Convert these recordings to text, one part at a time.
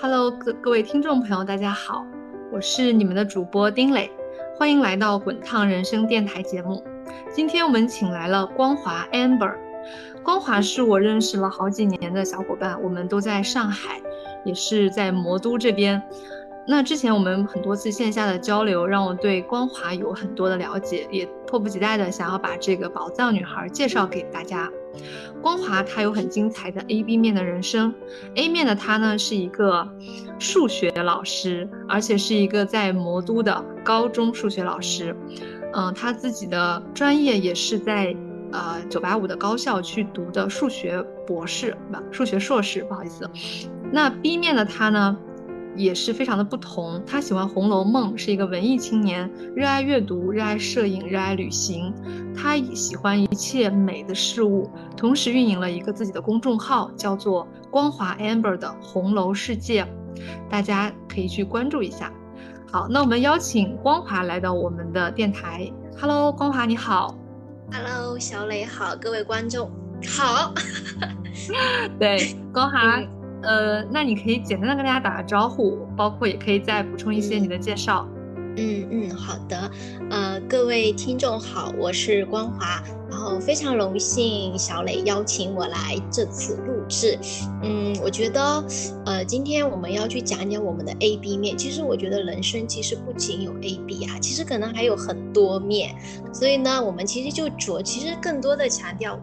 Hello，各各位听众朋友，大家好，我是你们的主播丁磊，欢迎来到滚烫人生电台节目。今天我们请来了光华 Amber，光华是我认识了好几年的小伙伴，我们都在上海，也是在魔都这边。那之前我们很多次线下的交流，让我对光华有很多的了解，也迫不及待的想要把这个宝藏女孩介绍给大家。光华她有很精彩的 A B 面的人生，A 面的她呢是一个数学老师，而且是一个在魔都的高中数学老师。嗯，她自己的专业也是在呃九八五的高校去读的数学博士，不，数学硕士，不好意思。那 B 面的她呢？也是非常的不同。他喜欢《红楼梦》，是一个文艺青年，热爱阅读，热爱摄影，热爱旅行。他喜欢一切美的事物，同时运营了一个自己的公众号，叫做“光华 Amber 的红楼世界”，大家可以去关注一下。好，那我们邀请光华来到我们的电台。Hello，光华你好。Hello，小磊好，各位观众好。对，光华。呃，那你可以简单的跟大家打个招呼，包括也可以再补充一些你的介绍。嗯嗯，好的。呃，各位听众好，我是光华，然后非常荣幸小磊邀请我来这次录制。嗯，我觉得，呃，今天我们要去讲讲我们的 A B 面。其实我觉得人生其实不仅有 A B 啊，其实可能还有很多面。所以呢，我们其实就主，其实更多的强调。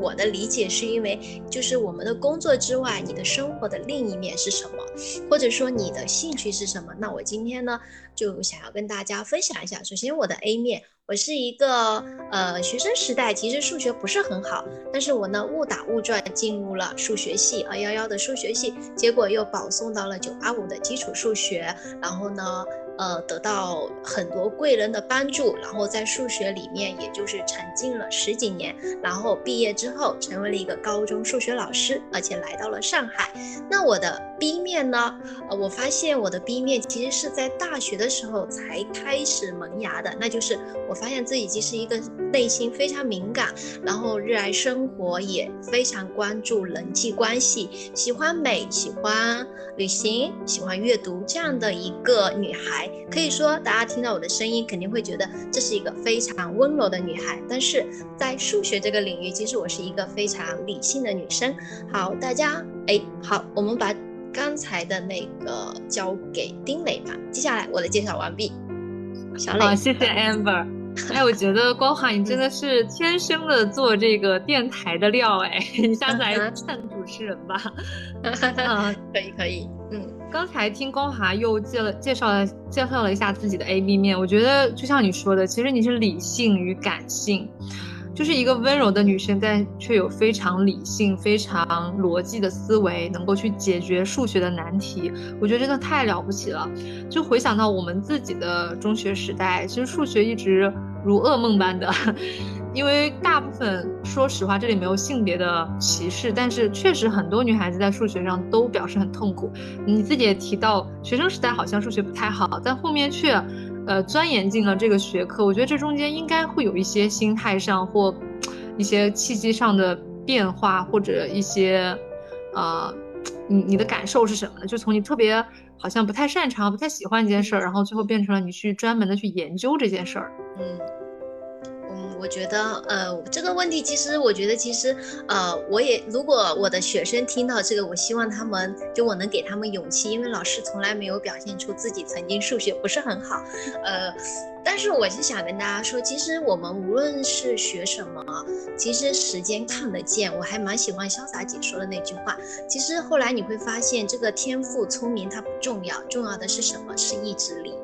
我的理解是因为，就是我们的工作之外，你的生活的另一面是什么，或者说你的兴趣是什么？那我今天呢，就想要跟大家分享一下。首先，我的 A 面，我是一个呃学生时代，其实数学不是很好，但是我呢误打误撞进入了数学系，二幺幺的数学系，结果又保送到了九八五的基础数学，然后呢。呃，得到很多贵人的帮助，然后在数学里面，也就是沉浸了十几年，然后毕业之后成为了一个高中数学老师，而且来到了上海。那我的 B 面呢？呃，我发现我的 B 面其实是在大学的时候才开始萌芽的，那就是我发现自己其实一个内心非常敏感，然后热爱生活，也非常关注人际关系，喜欢美，喜欢旅行，喜欢阅读这样的一个女孩。可以说，大家听到我的声音，肯定会觉得这是一个非常温柔的女孩。但是在数学这个领域，其实我是一个非常理性的女生。好，大家，哎，好，我们把刚才的那个交给丁磊吧。接下来我的介绍完毕。小磊，谢谢 Amber。哎，我觉得光华你真的是天生的做这个电台的料哎，你下次来当主持人吧。可以，可以，嗯。刚才听光华又介了介绍了介绍了一下自己的 A B 面，我觉得就像你说的，其实你是理性与感性，就是一个温柔的女生，但却有非常理性、非常逻辑的思维，能够去解决数学的难题。我觉得真的太了不起了。就回想到我们自己的中学时代，其实数学一直如噩梦般的。因为大部分，说实话，这里没有性别的歧视，但是确实很多女孩子在数学上都表示很痛苦。你自己也提到，学生时代好像数学不太好，但后面却，呃，钻研进了这个学科。我觉得这中间应该会有一些心态上或一些契机上的变化，或者一些，呃，你你的感受是什么呢？就从你特别好像不太擅长、不太喜欢一件事儿，然后最后变成了你去专门的去研究这件事儿。嗯。我觉得，呃，这个问题其实，我觉得其实，呃，我也如果我的学生听到这个，我希望他们就我能给他们勇气，因为老师从来没有表现出自己曾经数学不是很好，呃，但是我是想跟大家说，其实我们无论是学什么，其实时间看得见。我还蛮喜欢潇洒姐说的那句话，其实后来你会发现，这个天赋聪明它不重要，重要的是什么？是意志力。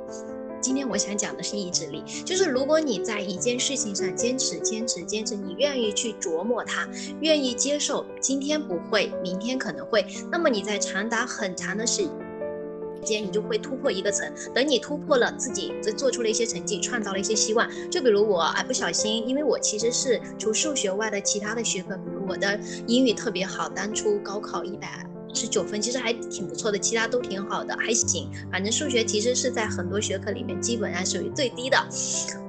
今天我想讲的是意志力，就是如果你在一件事情上坚持、坚持、坚持，你愿意去琢磨它，愿意接受今天不会，明天可能会，那么你在长达很长的时间，你就会突破一个层。等你突破了，自己做出了一些成绩，创造了一些希望。就比如我啊，不小心，因为我其实是除数学外的其他的学科，比如我的英语特别好，当初高考一百。是九分其实还挺不错的，其他都挺好的，还行。反正数学其实是在很多学科里面基本上属于最低的，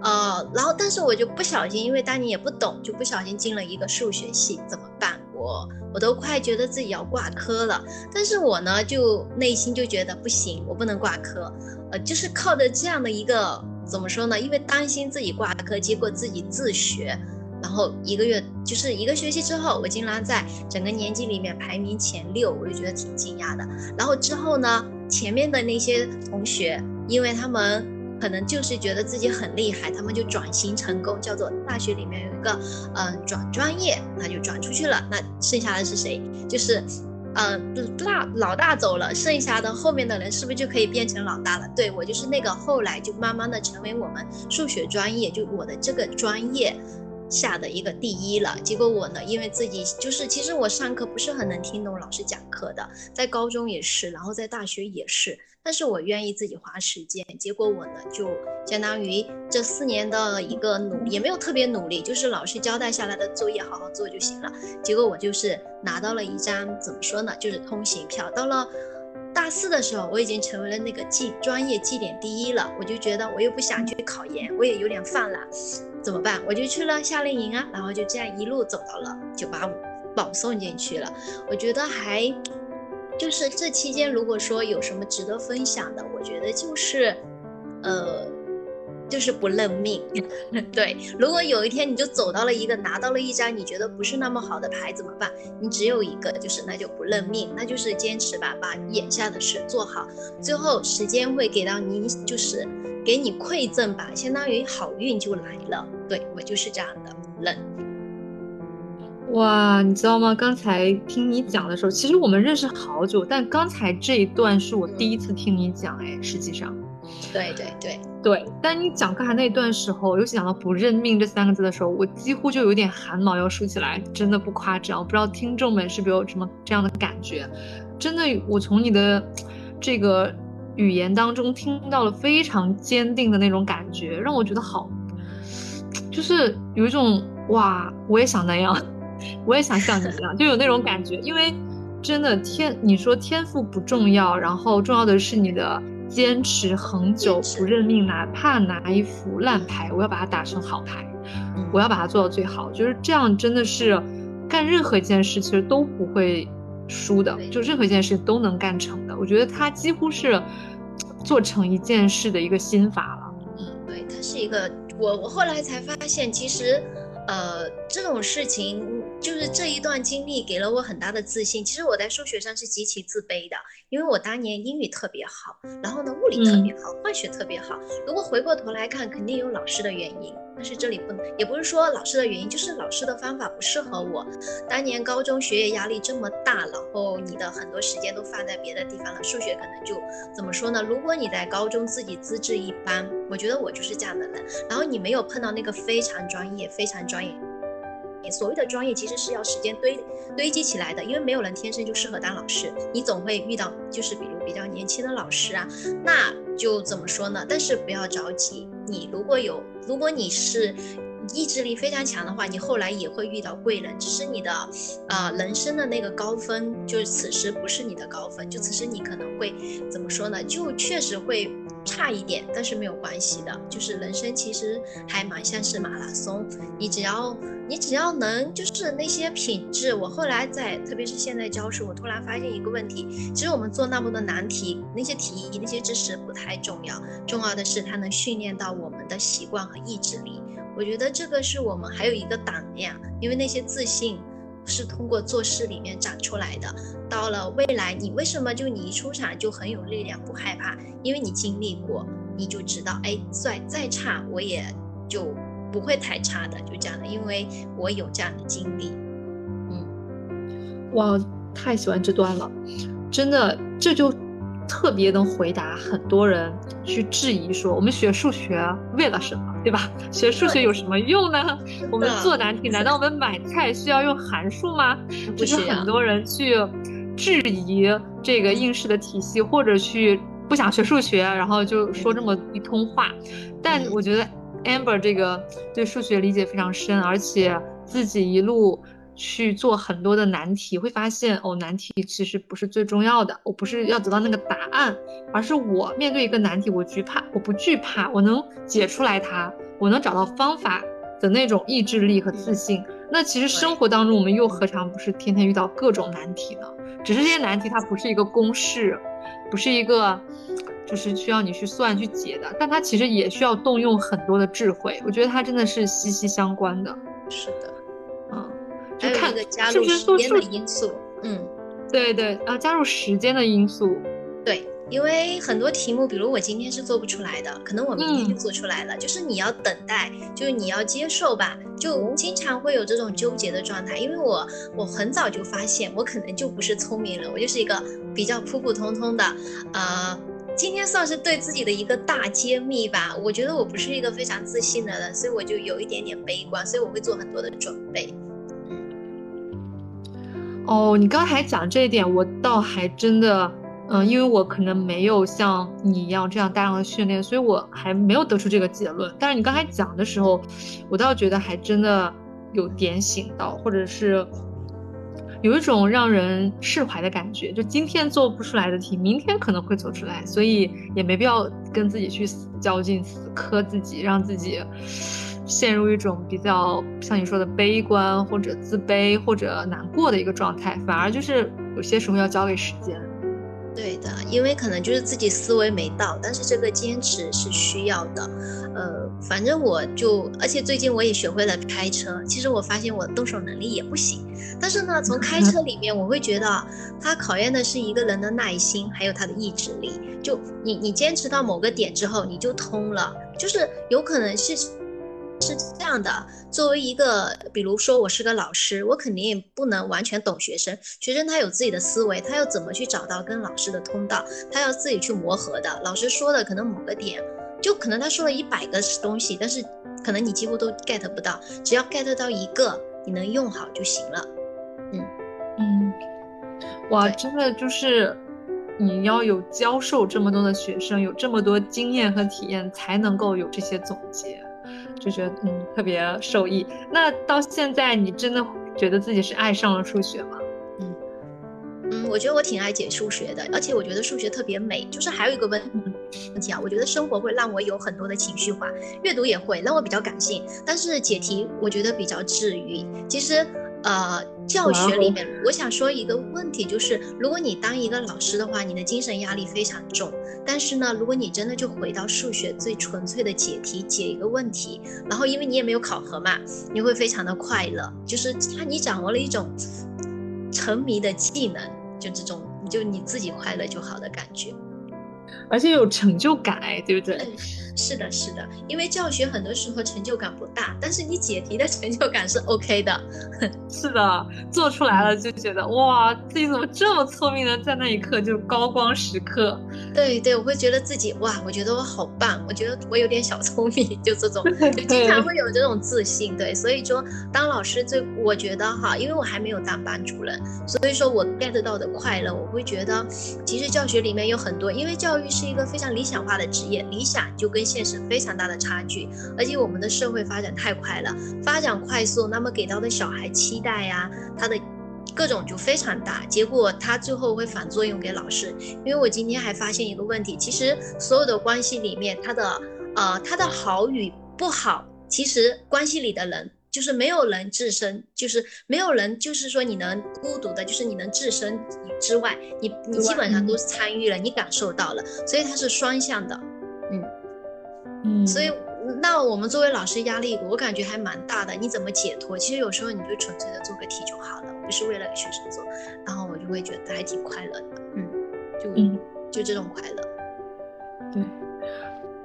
呃，然后但是我就不小心，因为当年也不懂，就不小心进了一个数学系，怎么办？我我都快觉得自己要挂科了。但是我呢，就内心就觉得不行，我不能挂科。呃，就是靠着这样的一个怎么说呢？因为担心自己挂科，结果自己自学。然后一个月就是一个学期之后，我竟然在整个年级里面排名前六，我就觉得挺惊讶的。然后之后呢，前面的那些同学，因为他们可能就是觉得自己很厉害，他们就转型成功，叫做大学里面有一个呃转专业，那就转出去了。那剩下的是谁？就是嗯大老大走了，剩下的后面的人是不是就可以变成老大了？对我就是那个后来就慢慢的成为我们数学专业，就我的这个专业。下的一个第一了，结果我呢，因为自己就是，其实我上课不是很能听懂老师讲课的，在高中也是，然后在大学也是，但是我愿意自己花时间，结果我呢就相当于这四年的一个努力，也没有特别努力，就是老师交代下来的作业好好做就行了，结果我就是拿到了一张怎么说呢，就是通行票，到了大四的时候，我已经成为了那个绩专业绩点第一了，我就觉得我又不想去考研，我也有点犯懒。怎么办？我就去了夏令营啊，然后就这样一路走到了九八五，保送进去了。我觉得还就是这期间，如果说有什么值得分享的，我觉得就是，呃，就是不认命。对，如果有一天你就走到了一个拿到了一张你觉得不是那么好的牌，怎么办？你只有一个，就是那就不认命，那就是坚持吧，把眼下的事做好。最后时间会给到你，就是。给你馈赠吧，相当于好运就来了。对我就是这样的人。哇，你知道吗？刚才听你讲的时候，其实我们认识好久，但刚才这一段是我第一次听你讲。哎，实际上，对对对对。但你讲刚才那段时候，尤其讲到不认命这三个字的时候，我几乎就有点汗毛要竖起来，真的不夸张。我不知道听众们是不是有什么这样的感觉？真的，我从你的这个。语言当中听到了非常坚定的那种感觉，让我觉得好，就是有一种哇，我也想那样，我也想像你一样，就有那种感觉。因为真的天，你说天赋不重要，然后重要的是你的坚持、恒久、不认命，哪怕拿一副烂牌，我要把它打成好牌，我要把它做到最好。就是这样，真的是干任何一件事其实都不会。输的，就任何一件事都能干成的。我觉得他几乎是做成一件事的一个心法了。嗯，对，他是一个。我我后来才发现，其实，呃，这种事情就是这一段经历给了我很大的自信。其实我在数学上是极其自卑的，因为我当年英语特别好，然后呢，物理特别好，化学特别好。如果回过头来看，肯定有老师的原因。但是这里不能，也不是说老师的原因，就是老师的方法不适合我。当年高中学业压力这么大，然后你的很多时间都放在别的地方了，数学可能就怎么说呢？如果你在高中自己资质一般，我觉得我就是这样的人。然后你没有碰到那个非常专业、非常专业。所谓的专业其实是要时间堆堆积起来的，因为没有人天生就适合当老师，你总会遇到就是比如比较年轻的老师啊，那就怎么说呢？但是不要着急，你如果有。如果你是意志力非常强的话，你后来也会遇到贵人，只是你的呃人生的那个高峰，就是此时不是你的高峰，就此时你可能会怎么说呢？就确实会差一点，但是没有关系的。就是人生其实还蛮像是马拉松，你只要你只要能就是那些品质。我后来在特别是现在教书，我突然发现一个问题，其实我们做那么多难题，那些题那些知识不太重要，重要的是它能训练到我们的习惯和意志力。我觉得这个是我们还有一个胆量，因为那些自信是通过做事里面长出来的。到了未来，你为什么就你一出场就很有力量，不害怕？因为你经历过，你就知道，哎，再再差我也就不会太差的，就这样的，因为我有这样的经历。嗯，哇，太喜欢这段了，真的，这就。特别能回答很多人去质疑说，我们学数学为了什么，对吧？学数学有什么用呢？我们做难题，难道我们买菜需要用函数吗？就是很多人去质疑这个应试的体系，或者去不想学数学，然后就说这么一通话。但我觉得 Amber 这个对数学理解非常深，而且自己一路。去做很多的难题，会发现哦，难题其实不是最重要的。我不是要得到那个答案，而是我面对一个难题，我惧怕，我不惧怕，我能解出来它，我能找到方法的那种意志力和自信，那其实生活当中我们又何尝不是天天遇到各种难题呢？只是这些难题它不是一个公式，不是一个就是需要你去算去解的，但它其实也需要动用很多的智慧。我觉得它真的是息息相关的。是的，嗯，还有一个加入时间的因素，嗯，对对啊，加入时间的因素，对。因为很多题目，比如我今天是做不出来的，可能我明天就做出来了。就是你要等待，就是你要接受吧，就经常会有这种纠结的状态。因为我我很早就发现，我可能就不是聪明人，我就是一个比较普普通通的。呃，今天算是对自己的一个大揭秘吧。我觉得我不是一个非常自信的人，所以我就有一点点悲观，所以我会做很多的准备。哦，你刚才讲这一点，我倒还真的。嗯，因为我可能没有像你一样这样大量的训练，所以我还没有得出这个结论。但是你刚才讲的时候，我倒觉得还真的有点醒到，或者是有一种让人释怀的感觉。就今天做不出来的题，明天可能会做出来，所以也没必要跟自己去死较劲、死磕自己，让自己陷入一种比较像你说的悲观或者自卑或者难过的一个状态。反而就是有些时候要交给时间。对的，因为可能就是自己思维没到，但是这个坚持是需要的。呃，反正我就，而且最近我也学会了开车。其实我发现我动手能力也不行，但是呢，从开车里面我会觉得，它考验的是一个人的耐心，还有他的意志力。就你你坚持到某个点之后，你就通了。就是有可能是。是这样的，作为一个，比如说我是个老师，我肯定也不能完全懂学生。学生他有自己的思维，他要怎么去找到跟老师的通道，他要自己去磨合的。老师说的可能某个点，就可能他说了一百个东西，但是可能你几乎都 get 不到。只要 get 到一个，你能用好就行了。嗯嗯，哇，真的就是你要有教授这么多的学生，有这么多经验和体验，才能够有这些总结。就觉得嗯特别受益。那到现在你真的觉得自己是爱上了数学吗？嗯嗯，我觉得我挺爱解数学的，而且我觉得数学特别美。就是还有一个问问题啊，我觉得生活会让我有很多的情绪化，阅读也会让我比较感性，但是解题我觉得比较治愈。其实。呃，教学里面，我想说一个问题，就是如果你当一个老师的话，你的精神压力非常重。但是呢，如果你真的就回到数学最纯粹的解题，解一个问题，然后因为你也没有考核嘛，你会非常的快乐，就是他你掌握了一种沉迷的技能，就这种就你自己快乐就好的感觉，而且有成就感，哎，对不对？是的，是的，因为教学很多时候成就感不大，但是你解题的成就感是 OK 的。是的，做出来了就觉得哇，自己怎么这么聪明呢？在那一刻就高光时刻。对对，我会觉得自己哇，我觉得我好棒，我觉得我有点小聪明，就这种，就经常会有这种自信。对，所以说当老师最，我觉得哈，因为我还没有当班主任，所以说我 get 到的快乐，我会觉得其实教学里面有很多，因为教育是一个非常理想化的职业，理想就跟现实非常大的差距，而且我们的社会发展太快了，发展快速，那么给到的小孩期待呀，他的各种就非常大，结果他最后会反作用给老师。因为我今天还发现一个问题，其实所有的关系里面，他的呃他的好与不好，其实关系里的人就是没有人置身，就是没有人就是说你能孤独的，就是你能置身之外，你你基本上都是参与了，你感受到了，所以它是双向的，嗯。嗯，所以那我们作为老师压力，我感觉还蛮大的。你怎么解脱？其实有时候你就纯粹的做个题就好了，不是为了给学生做。然后我就会觉得还挺快乐的，嗯，就嗯就这种快乐。对，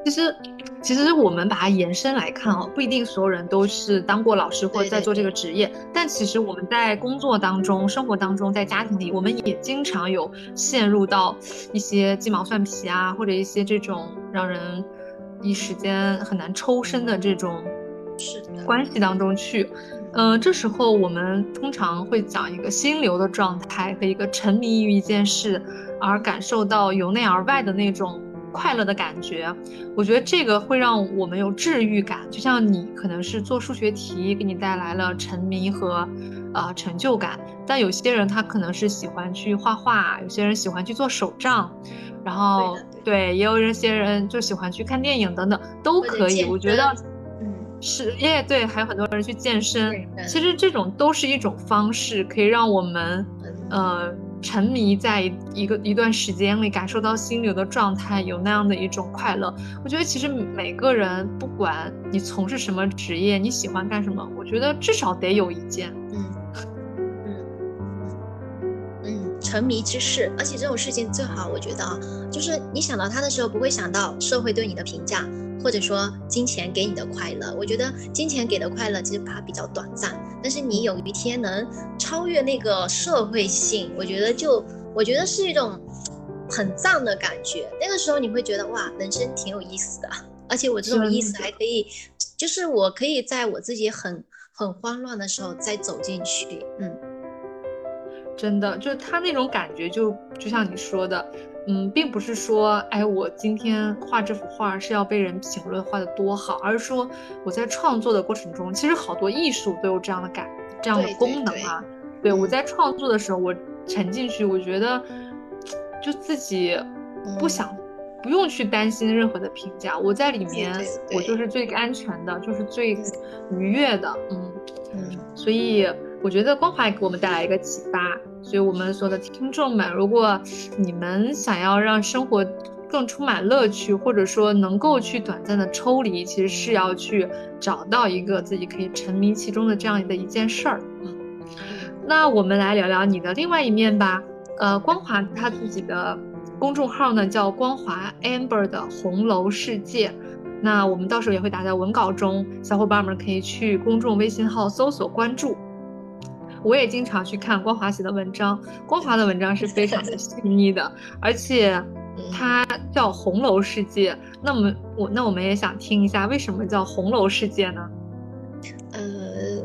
其实其实我们把它延伸来看哦，不一定所有人都是当过老师或者在做这个职业，但其实我们在工作当中、生活当中、在家庭里，我们也经常有陷入到一些鸡毛蒜皮啊，或者一些这种让人。一时间很难抽身的这种关系当中去，嗯，这时候我们通常会讲一个心流的状态和一个沉迷于一件事而感受到由内而外的那种快乐的感觉。我觉得这个会让我们有治愈感，就像你可能是做数学题给你带来了沉迷和呃成就感，但有些人他可能是喜欢去画画，有些人喜欢去做手账。然后对，也有一些人就喜欢去看电影等等，都可以。我觉得，嗯，是，耶，对，还有很多人去健身。其实这种都是一种方式，可以让我们，呃，沉迷在一个一段时间里，感受到心流的状态，有那样的一种快乐。我觉得其实每个人，不管你从事什么职业，你喜欢干什么，我觉得至少得有一件。嗯嗯嗯沉迷之事，而且这种事情最好，我觉得啊，就是你想到他的时候，不会想到社会对你的评价，或者说金钱给你的快乐。我觉得金钱给的快乐其实它比较短暂，但是你有一天能超越那个社会性，我觉得就我觉得是一种很赞的感觉。那个时候你会觉得哇，人生挺有意思的，而且我这种意思还可以，就是我可以在我自己很很慌乱的时候再走进去，嗯。真的，就是他那种感觉，就就像你说的，嗯，并不是说，哎，我今天画这幅画是要被人评论画的多好，而是说我在创作的过程中，其实好多艺术都有这样的感，这样的功能啊。对我在创作的时候，我沉进去，我觉得就自己不想，不用去担心任何的评价，我在里面，我就是最安全的，就是最愉悦的，嗯嗯，所以。我觉得光华也给我们带来一个启发，所以我们所有的听众们，如果你们想要让生活更充满乐趣，或者说能够去短暂的抽离，其实是要去找到一个自己可以沉迷其中的这样的一件事儿。嗯，那我们来聊聊你的另外一面吧。呃，光华他自己的公众号呢叫光华 Amber 的红楼世界，那我们到时候也会打在文稿中，小伙伴们可以去公众微信号搜索关注。我也经常去看光华写的文章，光华的文章是非常的细腻的，而且它叫《红楼世界》。那么我那我们也想听一下，为什么叫《红楼世界》呢？呃，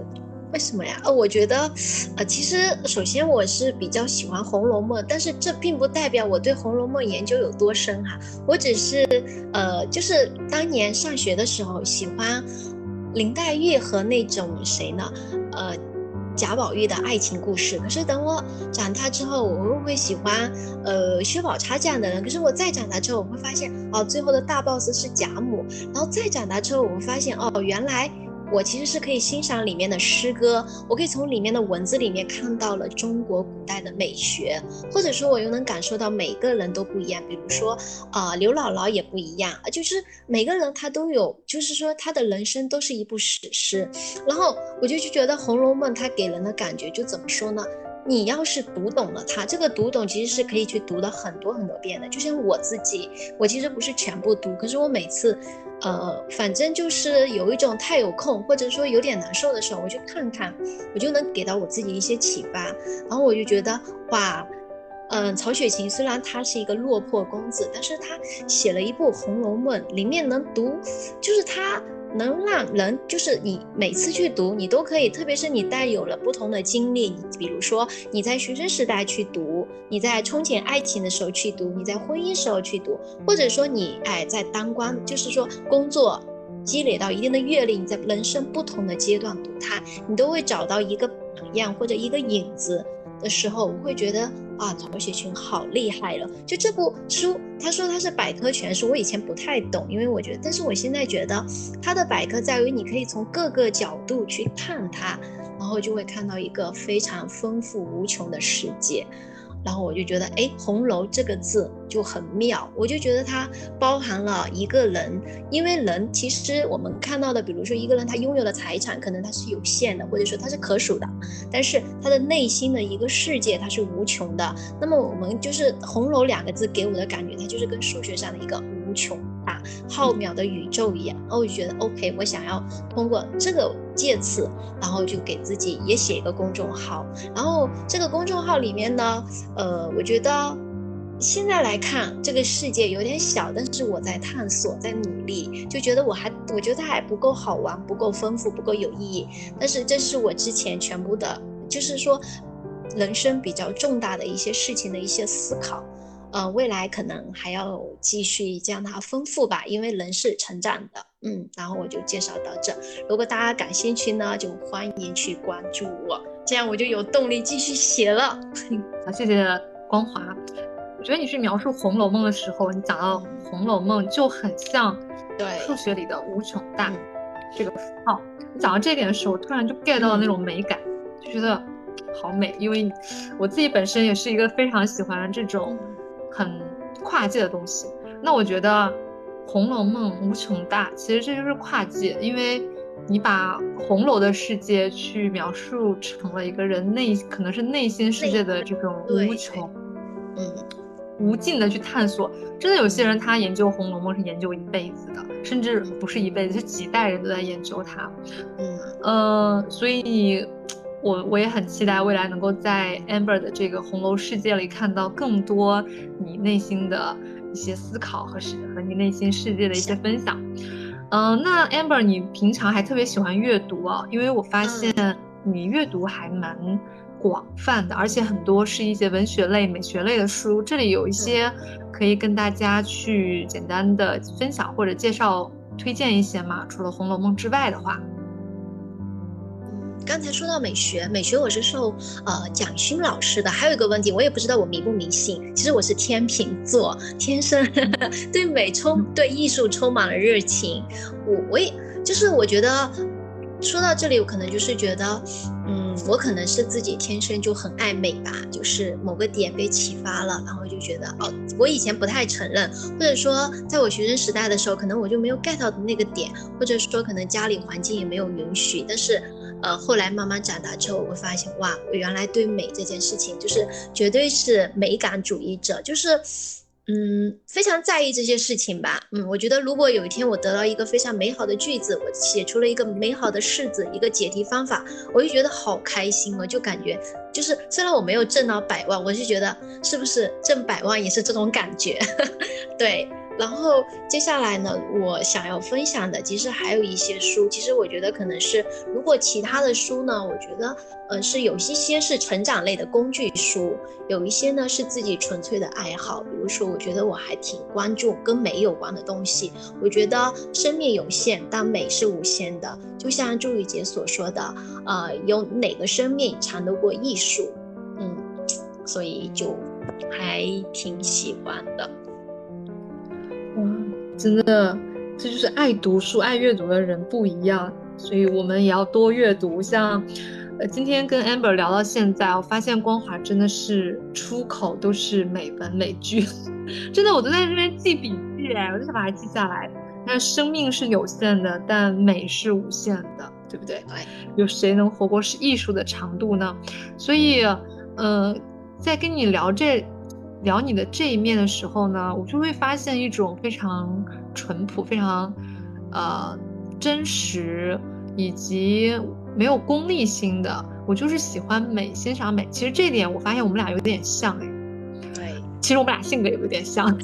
为什么呀？呃，我觉得，呃，其实首先我是比较喜欢《红楼梦》，但是这并不代表我对《红楼梦》研究有多深哈。我只是呃，就是当年上学的时候喜欢林黛玉和那种谁呢？呃。贾宝玉的爱情故事，可是等我长大之后，我会不会喜欢呃薛宝钗这样的人？可是我再长大之后，我会发现哦，最后的大 boss 是贾母，然后再长大之后，我会发现哦，原来。我其实是可以欣赏里面的诗歌，我可以从里面的文字里面看到了中国古代的美学，或者说我又能感受到每个人都不一样。比如说，啊，刘姥姥也不一样，就是每个人他都有，就是说他的人生都是一部史诗。然后我就就觉得《红楼梦》它给人的感觉就怎么说呢？你要是读懂了它，这个读懂其实是可以去读的很多很多遍的。就像我自己，我其实不是全部读，可是我每次，呃，反正就是有一种太有空，或者说有点难受的时候，我就看看，我就能给到我自己一些启发。然后我就觉得，哇，嗯，曹雪芹虽然他是一个落魄公子，但是他写了一部《红楼梦》，里面能读，就是他。能让人就是你每次去读，你都可以，特别是你带有了不同的经历，你比如说你在学生时代去读，你在憧憬爱情的时候去读，你在婚姻时候去读，或者说你哎在当官，就是说工作积累到一定的阅历，你在人生不同的阶段读它，你都会找到一个榜样或者一个影子。的时候，我会觉得啊，曹雪芹好厉害了。就这部书，他说他是百科全书，我以前不太懂，因为我觉得，但是我现在觉得，他的百科在于你可以从各个角度去看他，然后就会看到一个非常丰富无穷的世界。然后我就觉得，哎，红楼这个字就很妙，我就觉得它包含了一个人，因为人其实我们看到的，比如说一个人他拥有的财产，可能他是有限的，或者说他是可数的，但是他的内心的一个世界它是无穷的。那么我们就是红楼两个字给我的感觉，它就是跟数学上的一个穷。大浩渺的宇宙一样，然后我就觉得 OK，我想要通过这个介词，然后就给自己也写一个公众号。然后这个公众号里面呢，呃，我觉得现在来看这个世界有点小，但是我在探索，在努力，就觉得我还我觉得还不够好玩，不够丰富，不够有意义。但是这是我之前全部的，就是说人生比较重大的一些事情的一些思考。呃，未来可能还要继续将它丰富吧，因为人是成长的，嗯，然后我就介绍到这。如果大家感兴趣呢，就欢迎去关注我，这样我就有动力继续写了。好，谢谢光华。我觉得你去描述《红楼梦》的时候，你讲到《红楼梦》就很像对数学里的无穷大，这个符号。你讲到这点的时候，我突然就 get 到了那种美感，就觉得好美。因为我自己本身也是一个非常喜欢这种很跨界的东西。那我觉得《红楼梦》无穷大，其实这就是跨界，因为你把红楼的世界去描述成了一个人内可能是内心世界的这种无穷，嗯，无尽的去探索。真的有些人他研究《红楼梦》是研究一辈子的，甚至不是一辈子，是几代人都在研究它。嗯，呃，所以，我我也很期待未来能够在 Amber 的这个红楼世界里看到更多你内心的一些思考和世和你内心世界的一些分享。嗯，那 Amber，你平常还特别喜欢阅读啊？因为我发现你阅读还蛮广泛的，而且很多是一些文学类、美学类的书。这里有一些可以跟大家去简单的分享或者介绍、推荐一些嘛？除了《红楼梦》之外的话。刚才说到美学，美学我是受呃蒋勋老师的。还有一个问题，我也不知道我迷不迷信。其实我是天秤座，天生 对美充对艺术充满了热情。我我也就是我觉得说到这里，我可能就是觉得，嗯，我可能是自己天生就很爱美吧，就是某个点被启发了，然后就觉得哦，我以前不太承认，或者说在我学生时代的时候，可能我就没有 get 到的那个点，或者说可能家里环境也没有允许，但是。呃，后来慢慢长大之后，我会发现，哇，我原来对美这件事情，就是绝对是美感主义者，就是，嗯，非常在意这些事情吧。嗯，我觉得如果有一天我得到一个非常美好的句子，我写出了一个美好的式子，一个解题方法，我就觉得好开心哦，就感觉就是虽然我没有挣到百万，我就觉得是不是挣百万也是这种感觉，对。然后接下来呢，我想要分享的其实还有一些书。其实我觉得可能是，如果其他的书呢，我觉得呃是有一些是成长类的工具书，有一些呢是自己纯粹的爱好。比如说，我觉得我还挺关注跟美有关的东西。我觉得生命有限，但美是无限的。就像朱雨杰所说的，呃，有哪个生命长得过艺术？嗯，所以就还挺喜欢的。哇，真的，这就是爱读书、爱阅读的人不一样，所以我们也要多阅读。像，呃，今天跟 Amber 聊到现在，我发现光华真的是出口都是美文美句，真的，我都在这边记笔记，哎，我就想把它记下来。那生命是有限的，但美是无限的，对不对？有谁能活过是艺术的长度呢？所以，呃，在跟你聊这。聊你的这一面的时候呢，我就会发现一种非常淳朴、非常，呃，真实以及没有功利心的。我就是喜欢美，欣赏美。其实这点我发现我们俩有点像哎。对，其实我们俩性格也有点像。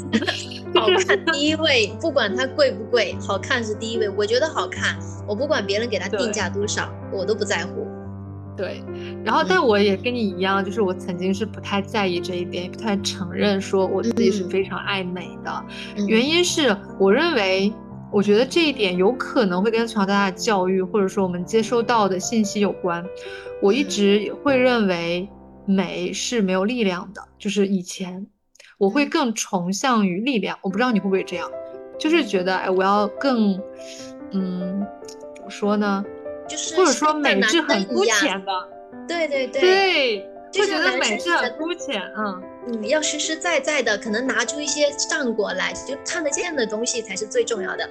好看第一位，不管它贵不贵，好看是第一位。我觉得好看，我不管别人给它定价多少，我都不在乎。对，然后但我也跟你一样，就是我曾经是不太在意这一点，也不太承认说我自己是非常爱美的。原因是我认为，我觉得这一点有可能会跟从小到大的教育，或者说我们接收到的信息有关。我一直会认为美是没有力量的，就是以前我会更崇尚于力量。我不知道你会不会这样，就是觉得哎，我要更，嗯，怎么说呢？就是或者说美是很肤浅的，对对对，对，就觉得美是很肤浅，嗯嗯，要实实在在的，可能拿出一些战果来，就看得见的东西才是最重要的。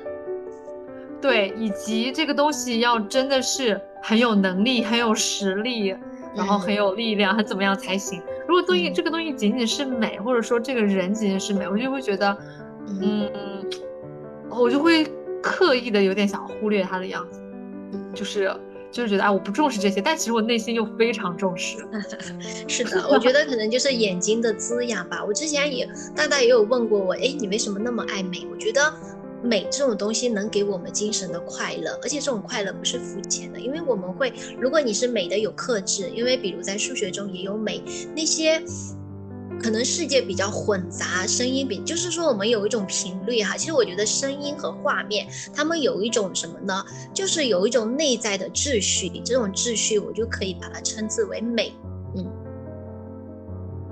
对，以及这个东西要真的是很有能力、很有实力，然后很有力量，很怎么样才行？如果东西这个东西仅仅是美，或者说这个人仅仅是美，我就会觉得，嗯，我就会刻意的有点想忽略他的样子。就是就是觉得啊，我不重视这些，但其实我内心又非常重视。是的，我觉得可能就是眼睛的滋养吧。我之前也大大也有问过我，哎，你为什么那么爱美？我觉得美这种东西能给我们精神的快乐，而且这种快乐不是肤浅的，因为我们会，如果你是美的有克制，因为比如在数学中也有美那些。可能世界比较混杂，声音比就是说我们有一种频率哈。其实我觉得声音和画面，他们有一种什么呢？就是有一种内在的秩序，这种秩序我就可以把它称之为美。嗯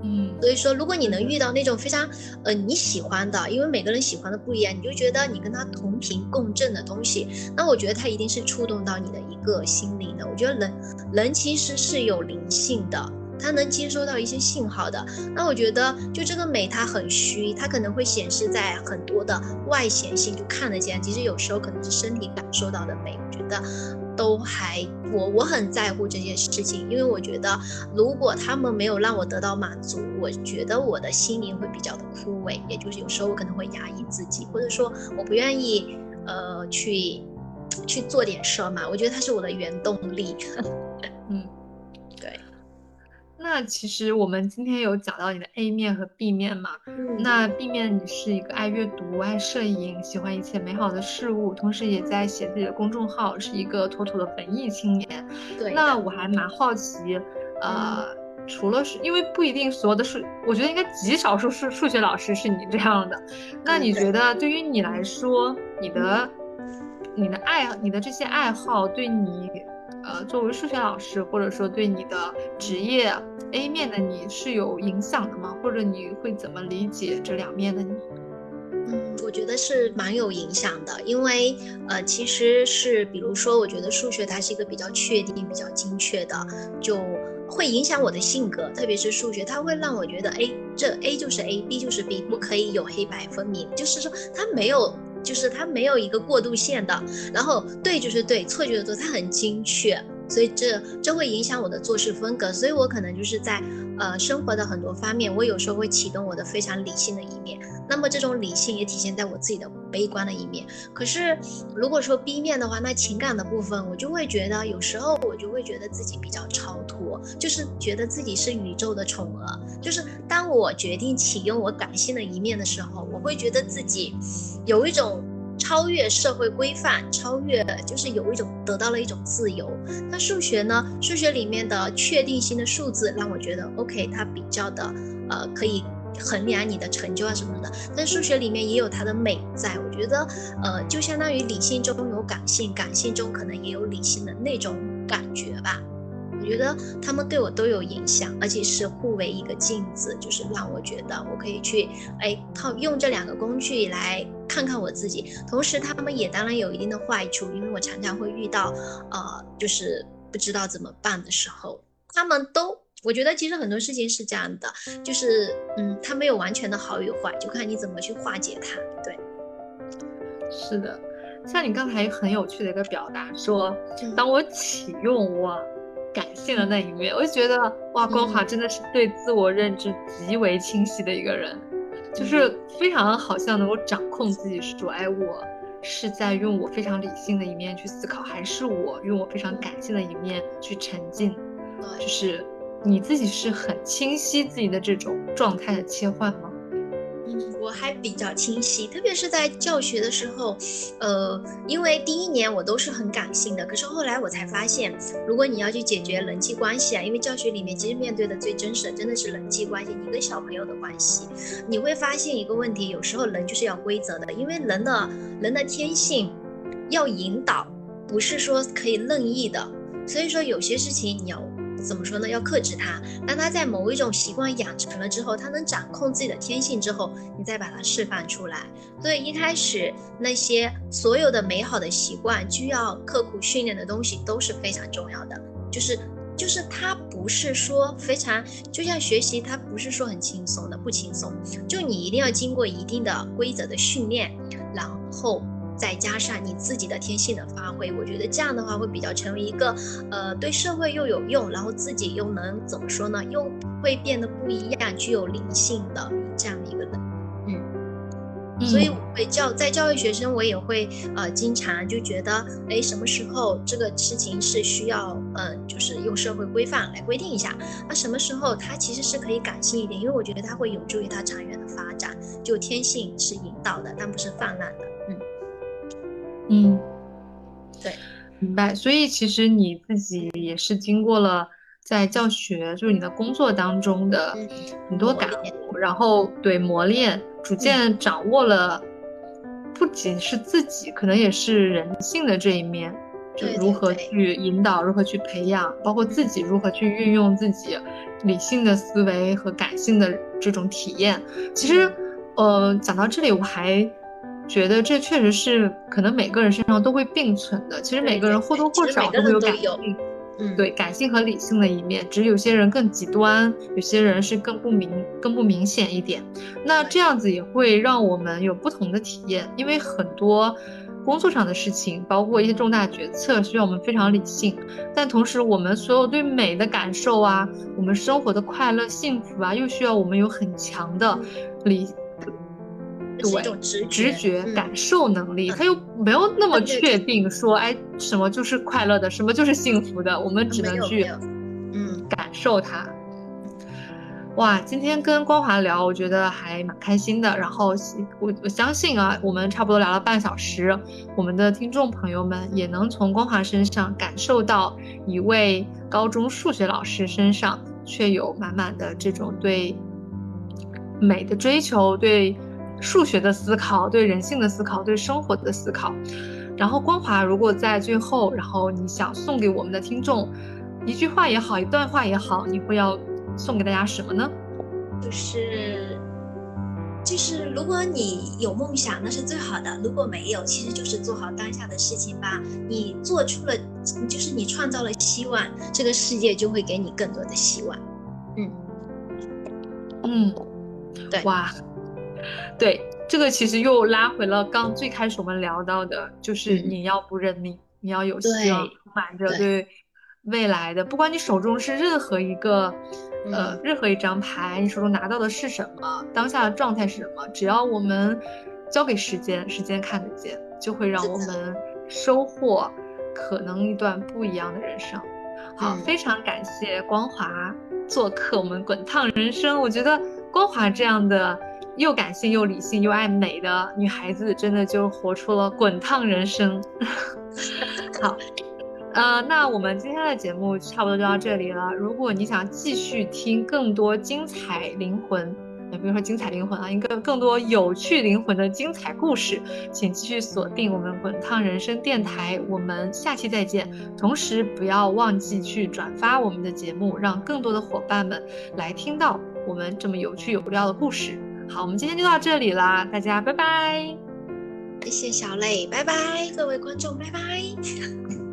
嗯，所以说，如果你能遇到那种非常呃你喜欢的，因为每个人喜欢的不一样，你就觉得你跟他同频共振的东西，那我觉得他一定是触动到你的一个心灵的。我觉得人人其实是有灵性的，它能接收到一些信号的。那我觉得就这个美它很虚，它可能会显示在很多的外显性就看得见，其实有时候可能是身体感受到的美。我觉得。都还我我很在乎这件事情，因为我觉得如果他们没有让我得到满足，我觉得我的心灵会比较的枯萎，也就是有时候我可能会压抑自己，或者说我不愿意呃去去做点事儿嘛。我觉得它是我的原动力。嗯。那其实我们今天有讲到你的 A 面和 B 面嘛？那 B 面你是一个爱阅读、爱摄影、喜欢一切美好的事物，同时也在写自己的公众号，是一个妥妥的文艺青年。对。那我还蛮好奇，呃，除了是因为不一定所有的数，我觉得应该极少数数数学老师是你这样的。那你觉得对于你来说，你的你的爱你的这些爱好对你？呃，作为数学老师，或者说对你的职业 A 面的你是有影响的吗？或者你会怎么理解这两面的你？嗯，我觉得是蛮有影响的，因为呃，其实是比如说，我觉得数学它是一个比较确定、比较精确的，就会影响我的性格，特别是数学，它会让我觉得，哎，这 A 就是 A，B 就是 B，不可以有黑白分明，就是说它没有。就是它没有一个过渡线的，然后对就是对，错就是错，它很精确，所以这这会影响我的做事风格，所以我可能就是在呃生活的很多方面，我有时候会启动我的非常理性的一面，那么这种理性也体现在我自己的悲观的一面。可是如果说 B 面的话，那情感的部分，我就会觉得有时候我就会觉得自己比较超脱，就是觉得自己是宇宙的宠儿，就是当我决定启用我感性的一面的时候，我会觉得自己。有一种超越社会规范，超越就是有一种得到了一种自由。那数学呢？数学里面的确定性的数字让我觉得 OK，它比较的呃可以衡量你的成就啊什么的。但数学里面也有它的美在，我觉得呃就相当于理性中有感性，感性中可能也有理性的那种感觉吧。我觉得他们对我都有影响，而且是互为一个镜子，就是让我觉得我可以去，哎，靠用这两个工具来看看我自己。同时，他们也当然有一定的坏处，因为我常常会遇到，呃，就是不知道怎么办的时候。他们都，我觉得其实很多事情是这样的，就是，嗯，它没有完全的好与坏，就看你怎么去化解它。对，是的，像你刚才很有趣的一个表达，说当我启用我。感性的那一面，我就觉得哇，光华真的是对自我认知极为清晰的一个人，就是非常好像能够掌控自己，说哎，我是在用我非常理性的一面去思考，还是我用我非常感性的一面去沉浸？就是你自己是很清晰自己的这种状态的切换吗？嗯我还比较清晰，特别是在教学的时候，呃，因为第一年我都是很感性的，可是后来我才发现，如果你要去解决人际关系啊，因为教学里面其实面对的最真实的真的是人际关系，你跟小朋友的关系，你会发现一个问题，有时候人就是要规则的，因为人的人的天性要引导，不是说可以任意的，所以说有些事情你要。怎么说呢？要克制它。当他在某一种习惯养成了之后，他能掌控自己的天性之后，你再把它释放出来。所以一开始那些所有的美好的习惯，需要刻苦训练的东西都是非常重要的。就是就是它不是说非常，就像学习，它不是说很轻松的，不轻松。就你一定要经过一定的规则的训练，然后。再加上你自己的天性的发挥，我觉得这样的话会比较成为一个，呃，对社会又有用，然后自己又能怎么说呢？又会变得不一样，具有灵性的这样的一个人。嗯，所以我会教在教育学生，我也会呃经常就觉得，哎，什么时候这个事情是需要，嗯，就是用社会规范来规定一下，那什么时候他其实是可以感性一点，因为我觉得它会有助于他长远的发展。就天性是引导的，但不是泛滥的。嗯。嗯，对，明白。所以其实你自己也是经过了在教学，就是你的工作当中的很多感悟，然后对磨练，逐渐掌握了，不仅是自己，可能也是人性的这一面。就如何去引导，如何去培养，包括自己如何去运用自己理性的思维和感性的这种体验。其实，呃，讲到这里，我还觉得这确实是可能每个人身上都会并存的。其实每个人或多或少都会有感性，嗯，对，感性和理性的一面，只是有些人更极端，有些人是更不明、更不明显一点。那这样子也会让我们有不同的体验，因为很多。工作上的事情，包括一些重大决策，需要我们非常理性。但同时，我们所有对美的感受啊，我们生活的快乐、幸福啊，又需要我们有很强的理，对，直觉、感受能力。他又没有那么确定说，哎，什么就是快乐的，什么就是幸福的，我们只能去，嗯，感受它。哇，今天跟光华聊，我觉得还蛮开心的。然后我我相信啊，我们差不多聊了半小时，我们的听众朋友们也能从光华身上感受到一位高中数学老师身上却有满满的这种对美的追求、对数学的思考、对人性的思考、对生活的思考。然后光华，如果在最后，然后你想送给我们的听众一句话也好，一段话也好，你会要。送给大家什么呢？就是，就是，如果你有梦想，那是最好的；如果没有，其实就是做好当下的事情吧。你做出了，就是你创造了希望，这个世界就会给你更多的希望。嗯，嗯，对，哇，对，这个其实又拉回了刚最开始我们聊到的，就是你要不认命，你要有希望，充满着对未来的，不管你手中是任何一个。呃，任何一张牌，你手中拿到的是什么？当下的状态是什么？只要我们交给时间，时间看得见，就会让我们收获可能一段不一样的人生。好，非常感谢光华做客我们滚烫人生。我觉得光华这样的又感性又理性又爱美的女孩子，真的就活出了滚烫人生。好。呃，那我们今天的节目差不多就到这里了。如果你想继续听更多精彩灵魂，也不用说精彩灵魂啊，应该更多有趣灵魂的精彩故事，请继续锁定我们滚烫人生电台。我们下期再见。同时不要忘记去转发我们的节目，让更多的伙伴们来听到我们这么有趣有料的故事。好，我们今天就到这里啦，大家拜拜。谢谢小磊，拜拜，各位观众，拜拜。